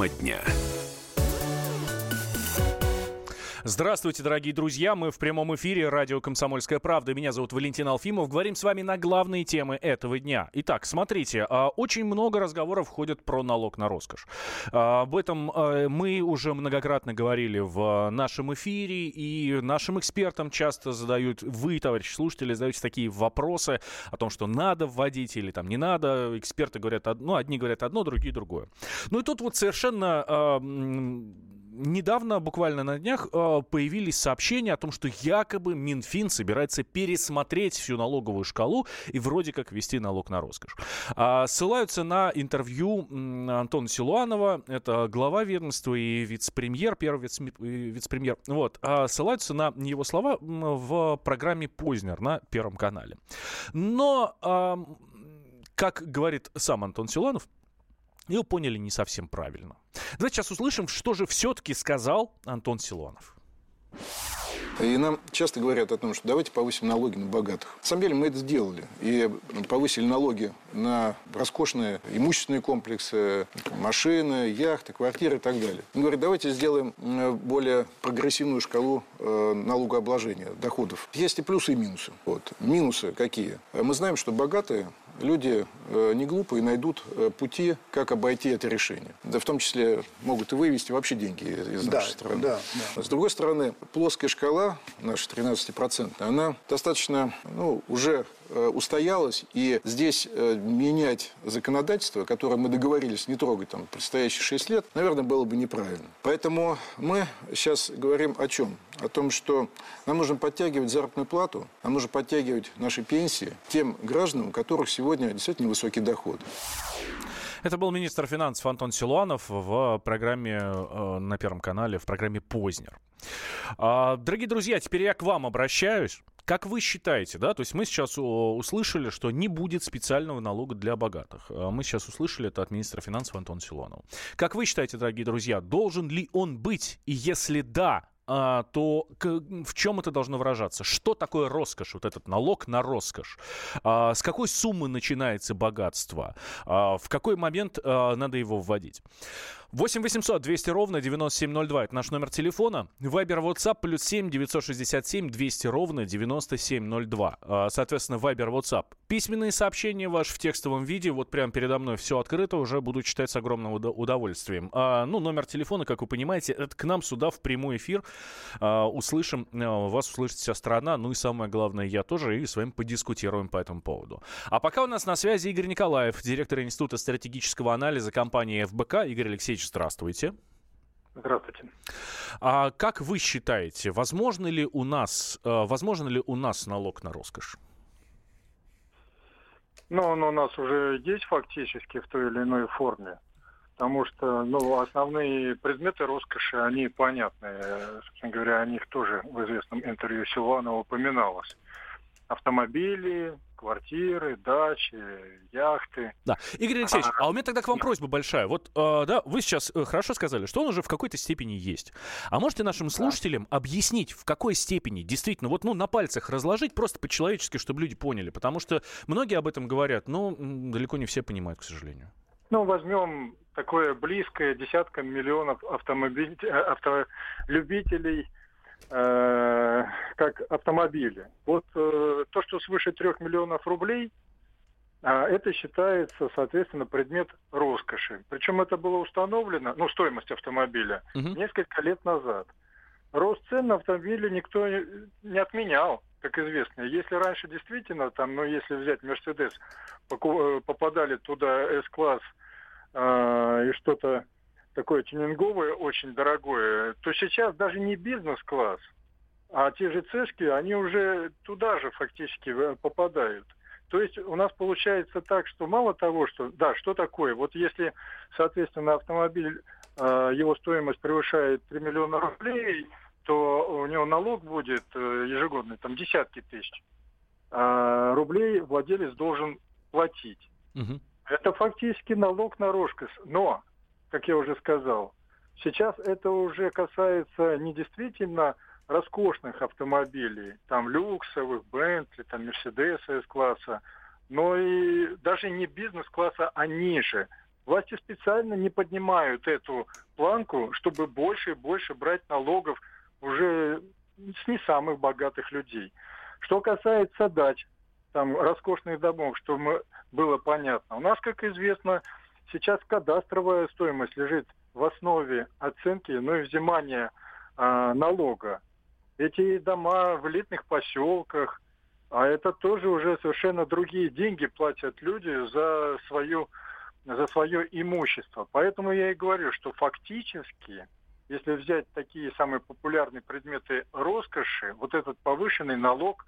Тема дня. Здравствуйте, дорогие друзья. Мы в прямом эфире радио «Комсомольская правда». Меня зовут Валентин Алфимов. Говорим с вами на главные темы этого дня. Итак, смотрите, а, очень много разговоров ходят про налог на роскошь. А, об этом а, мы уже многократно говорили в нашем эфире, и нашим экспертам часто задают, вы, товарищи слушатели, задаете такие вопросы о том, что надо вводить или там не надо. Эксперты говорят одно, одни говорят одно, другие другое. Ну и тут вот совершенно недавно, буквально на днях, э, появились сообщения о том, что якобы Минфин собирается пересмотреть всю налоговую шкалу и вроде как ввести налог на роскошь. А, ссылаются на интервью Антона Силуанова, это глава ведомства и вице-премьер, первый вице-премьер. Вот, а ссылаются на его слова в программе «Познер» на Первом канале. Но, как говорит сам Антон Силуанов, его поняли не совсем правильно. Давайте сейчас услышим, что же все-таки сказал Антон Силуанов. И нам часто говорят о том, что давайте повысим налоги на богатых. На самом деле мы это сделали. И повысили налоги на роскошные имущественные комплексы, машины, яхты, квартиры и так далее. Он говорит, давайте сделаем э, более прогрессивную шкалу э, налогообложения доходов. Есть и плюсы, и минусы. Вот. Минусы какие? Мы знаем, что богатые люди э, не глупые найдут э, пути, как обойти это решение. Да в том числе могут и вывести вообще деньги из да, нашей страны. Да, да. С другой стороны, плоская шкала, наша 13%, она достаточно ну, уже Э, устоялась, и здесь э, менять законодательство, которое мы договорились не трогать там предстоящие 6 лет, наверное, было бы неправильно. Поэтому мы сейчас говорим о чем? О том, что нам нужно подтягивать заработную плату, нам нужно подтягивать наши пенсии тем гражданам, у которых сегодня действительно высокий доход. Это был министр финансов Антон Силуанов в программе э, на Первом канале, в программе «Познер». А, дорогие друзья, теперь я к вам обращаюсь. Как вы считаете, да, то есть мы сейчас услышали, что не будет специального налога для богатых. А мы сейчас услышали это от министра финансов Антона Силуанова. Как вы считаете, дорогие друзья, должен ли он быть? И если да, а, то в чем это должно выражаться? Что такое роскошь, вот этот налог на роскошь? С какой суммы начинается богатство? В какой момент надо его вводить? 8 800 200 ровно 9702. Это наш номер телефона. Вайбер, WhatsApp плюс 7 967 200 ровно 9702. Соответственно, Вайбер, WhatsApp. Письменные сообщения ваши в текстовом виде. Вот прямо передо мной все открыто. Уже буду читать с огромным удовольствием. Ну, номер телефона, как вы понимаете, это к нам сюда в прямой эфир. Услышим, вас услышит вся страна. Ну и самое главное, я тоже. И с вами подискутируем по этому поводу. А пока у нас на связи Игорь Николаев, директор Института стратегического анализа компании ФБК. Игорь Алексеевич, Алексеевич, здравствуйте. Здравствуйте. А как вы считаете, возможно ли у нас, э, возможно ли у нас налог на роскошь? Ну, он у нас уже есть фактически в той или иной форме. Потому что ну, основные предметы роскоши, они понятны. Собственно говоря, о них тоже в известном интервью Силуанова упоминалось. Автомобили, квартиры, дачи, яхты. Да. Игорь Алексеевич, а, а у меня тогда к вам просьба большая. Вот, э, да, вы сейчас э, хорошо сказали, что он уже в какой-то степени есть. А можете нашим слушателям да. объяснить, в какой степени действительно, вот, ну, на пальцах разложить просто по-человечески, чтобы люди поняли? Потому что многие об этом говорят, но далеко не все понимают, к сожалению. Ну, возьмем такое близкое десяткам миллионов автомобиль... Э, автолюбителей – э, как автомобили. Вот э, то, что свыше трех миллионов рублей, э, это считается, соответственно, предмет роскоши. Причем это было установлено, ну, стоимость автомобиля, угу. несколько лет назад. Рост цен на автомобили никто не отменял, как известно. Если раньше действительно, там, ну, если взять Мерседес, э, попадали туда S-класс э, и что-то такое тюнинговое, очень дорогое, то сейчас даже не бизнес-класс, а те же цешки, они уже туда же фактически э, попадают. То есть у нас получается так, что мало того, что, да, что такое, вот если, соответственно, автомобиль, э, его стоимость превышает 3 миллиона рублей, то у него налог будет э, ежегодный, там, десятки тысяч рублей владелец должен платить. Угу. Это фактически налог на роскошь. Но как я уже сказал. Сейчас это уже касается не действительно роскошных автомобилей, там люксовых, Бентли, там Мерседеса С-класса, но и даже не бизнес-класса, а ниже. Власти специально не поднимают эту планку, чтобы больше и больше брать налогов уже с не самых богатых людей. Что касается дач, там роскошных домов, что было понятно. У нас, как известно, сейчас кадастровая стоимость лежит в основе оценки, ну и взимания э, налога. Эти дома в элитных поселках, а это тоже уже совершенно другие деньги платят люди за свою за свое имущество. Поэтому я и говорю, что фактически, если взять такие самые популярные предметы роскоши, вот этот повышенный налог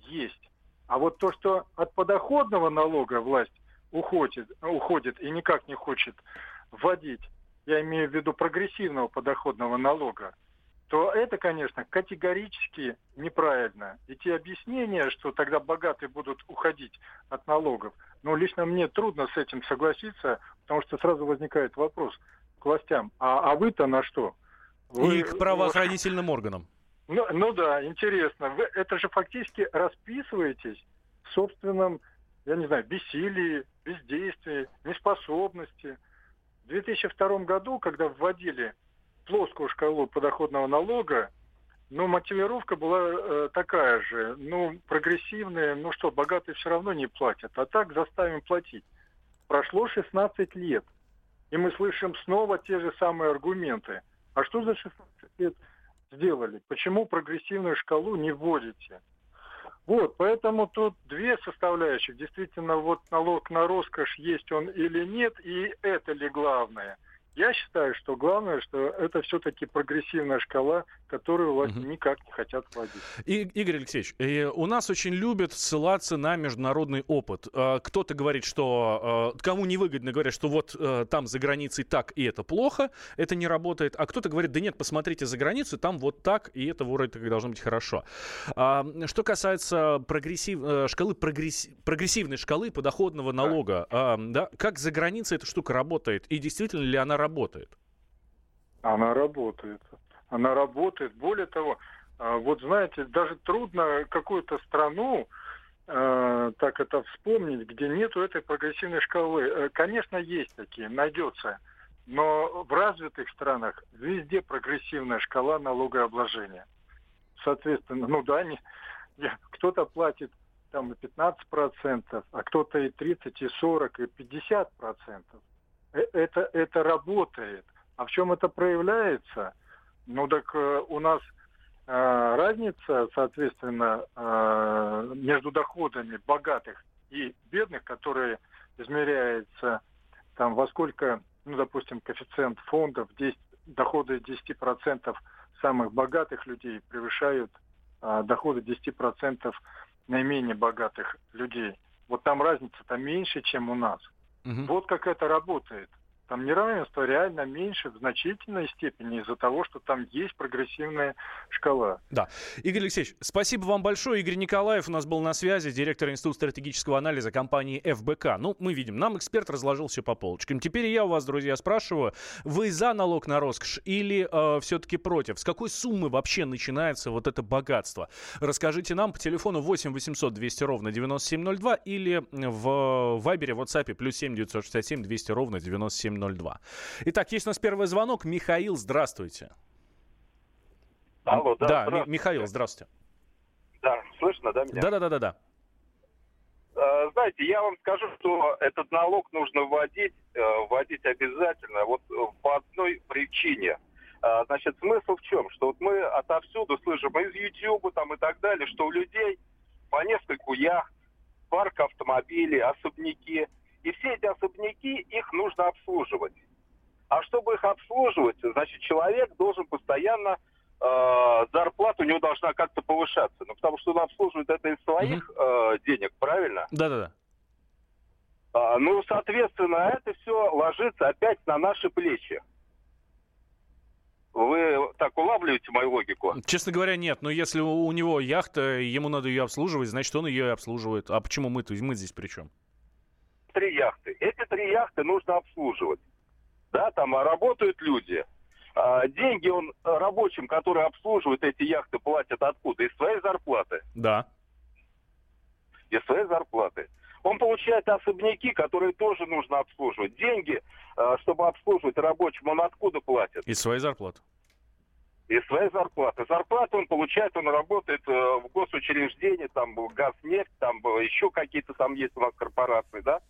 есть. А вот то, что от подоходного налога власть уходит, уходит и никак не хочет вводить, я имею в виду прогрессивного подоходного налога, то это, конечно, категорически неправильно. И те объяснения, что тогда богатые будут уходить от налогов, ну, лично мне трудно с этим согласиться, потому что сразу возникает вопрос к властям, а, а вы-то на что? Вы, и к правоохранительным органам. Ну, ну да, интересно. Вы это же фактически расписываетесь в собственном, я не знаю, бессилии, бездействии, неспособности. В 2002 году, когда вводили плоскую шкалу подоходного налога, ну, мотивировка была э, такая же. Ну, прогрессивная, ну что, богатые все равно не платят, а так заставим платить. Прошло 16 лет, и мы слышим снова те же самые аргументы. А что за 16 лет сделали? Почему прогрессивную шкалу не вводите? Вот, поэтому тут две составляющих. Действительно, вот налог на роскошь есть он или нет, и это ли главное – я считаю, что главное, что это все-таки прогрессивная шкала, которую власти угу. никак не хотят вводить. И, Игорь Алексеевич, и у нас очень любят ссылаться на международный опыт. А, кто-то говорит, что а, кому невыгодно, говорят, что вот э, там за границей так и это плохо, это не работает. А кто-то говорит, да нет, посмотрите за границу, там вот так, и это вроде как должно быть хорошо. А, что касается прогрессив, э, шкалы прогресс, прогрессивной шкалы подоходного налога, да. Да, как за границей эта штука работает? И действительно ли она работает? Работает? Она работает. Она работает. Более того, а, вот знаете, даже трудно какую-то страну э, так это вспомнить, где нету этой прогрессивной шкалы. Э, конечно, есть такие, найдется. Но в развитых странах везде прогрессивная шкала налогообложения. Соответственно, ну да, не, кто-то платит там и 15%, а кто-то и 30, и 40, и 50%. Э, это, это работает. А в чем это проявляется? Ну так э, у нас э, разница, соответственно, э, между доходами богатых и бедных, которые измеряется там во сколько, ну, допустим, коэффициент фондов, 10, доходы 10% самых богатых людей превышают э, доходы 10% наименее богатых людей. Вот там разница-то меньше, чем у нас. Угу. Вот как это работает. Там неравенство реально меньше в значительной степени из-за того, что там есть прогрессивная шкала. Да. Игорь Алексеевич, спасибо вам большое. Игорь Николаев у нас был на связи, директор Института стратегического анализа компании ФБК. Ну, мы видим, нам эксперт разложил все по полочкам. Теперь я у вас, друзья, спрашиваю, вы за налог на роскошь или э, все-таки против? С какой суммы вообще начинается вот это богатство? Расскажите нам по телефону 8 800 200 ровно 9702 или в Вайбере, WhatsApp плюс 7 967 200 ровно 97 702. Итак, есть у нас первый звонок. Михаил, здравствуйте. Алло, да. Да, здравствуйте. Михаил, здравствуйте. Да, слышно, да, меня? Да-да-да-да. А, знаете, я вам скажу, что этот налог нужно вводить, э, вводить обязательно, вот э, по одной причине. А, значит, смысл в чем? Что вот мы отовсюду слышим, из YouTube там и так далее, что у людей по нескольку яхт, парк автомобилей, особняки. И все эти особняки, их нужно обслуживать. А чтобы их обслуживать, значит, человек должен постоянно э, зарплата у него должна как-то повышаться. Ну, потому что он обслуживает это из своих э, денег, правильно? Да-да-да. А, ну, соответственно, это все ложится опять на наши плечи. Вы так улавливаете мою логику? Честно говоря, нет. Но если у, у него яхта, ему надо ее обслуживать, значит, он ее и обслуживает. А почему мы-то? Мы здесь при чем? Три яхты. Эти три яхты нужно обслуживать. Да, там а работают люди. А, деньги он рабочим, которые обслуживают эти яхты, платят откуда? Из своей зарплаты. Да. Из своей зарплаты. Он получает особняки, которые тоже нужно обслуживать. Деньги, э, чтобы обслуживать рабочим, он откуда платит? Из своей зарплаты. Из своей зарплаты. Зарплату он получает, он работает э, в госучреждении, там газнефть, там еще какие-то там есть у нас корпорации, да?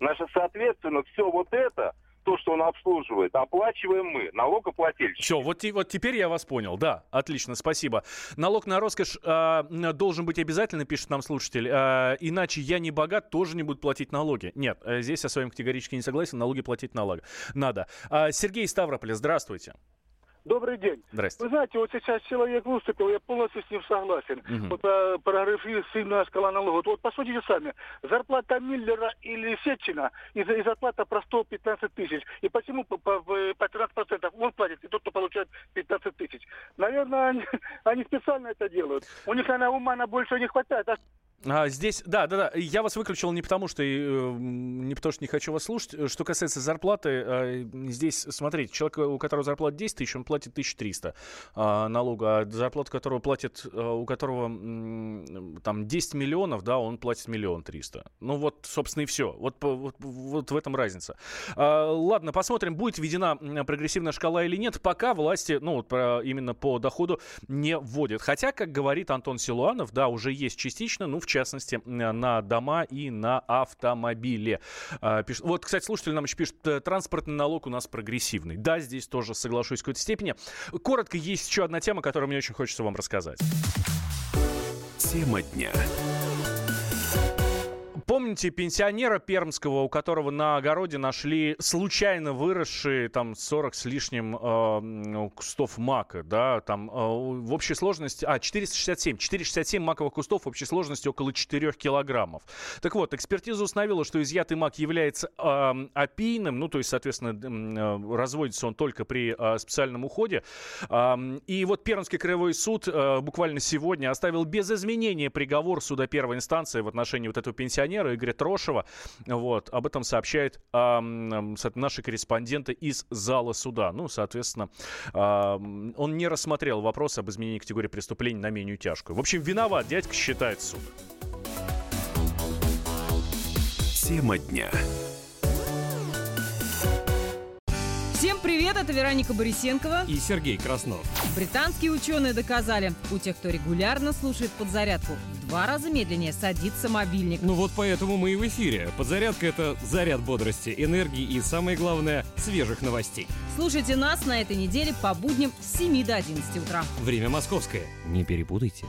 Значит, соответственно, все вот это то, что он обслуживает, оплачиваем мы, налогоплательщики. Все, вот, вот теперь я вас понял. Да, отлично, спасибо. Налог на роскошь э, должен быть обязательно, пишет нам слушатель. Э, иначе я не богат, тоже не буду платить налоги. Нет, э, здесь я с вами категорически не согласен. Налоги платить налог. надо. Э, Сергей Ставрополь, здравствуйте. Добрый день. Здрасте. Вы знаете, вот сейчас человек выступил, я полностью с ним согласен. Мгм. Вот э, прогрессивная шкала налогов. Вот посмотрите сами. Зарплата Миллера или Сетчина и, и зарплата простого 15 тысяч. И почему по, по, по 13% он платит, и тот, кто получает 15 тысяч? Наверное, они, они специально это делают. У них, наверное, ума на больше не хватает. А А, здесь, да, да, да. Я вас выключил не потому, что э, не потому, что не хочу вас слушать. Что касается зарплаты, э, здесь, смотрите, человек, у которого зарплата 10 тысяч, он платит 1300 э, налога, а зарплату которого платит, э, у которого там 10 миллионов, да, он платит миллион триста. Ну вот, собственно, и все. Вот, вот, вот в этом разница. А, ладно, посмотрим, будет введена прогрессивная шкала или нет. Пока власти, ну, вот именно по доходу не вводят. Хотя, как говорит Антон Силуанов, да, уже есть частично, ну, в частности, на дома и на автомобили. А, пишет- Вот, кстати, слушатель нам еще пишет, «Э, транспортный налог у нас прогрессивный. Да, здесь тоже соглашусь в какой-то степени. Коротко, есть еще одна тема, которую мне очень хочется вам рассказать. Тема дня. Помните пенсионера пермского, у которого на огороде нашли случайно выросшие там 40 с лишним э, кустов мака, да, там э, в общей сложности, а, 467, 467 маковых кустов в общей сложности около 4 килограммов. Так вот, экспертиза установила, что изъятый мак является э, опийным, ну, то есть, соответственно, э, разводится он только при э, специальном уходе. Ам, И вот Пермский краевой суд э, буквально сегодня оставил без изменения приговор суда первой инстанции в отношении вот этого пенсионера Игоря Трошева. Вот, об этом сообщают со- наши корреспонденты из зала суда. Ну, соответственно, ам, он не рассмотрел вопрос об изменении категории преступлений на менее тяжкую. В общем, виноват дядька считает суд. Тема дня. Привет, это Вероника Борисенкова. и Сергей Краснов. Британские ученые доказали, у тех, кто регулярно слушает подзарядку, в два раза медленнее садится мобильник. Ну вот поэтому мы и в эфире. Подзарядка — это заряд бодрости, энергии и, самое главное, свежих новостей. Слушайте нас на этой неделе по будням с 7 до 11 утра. Время московское. Не перепутайте.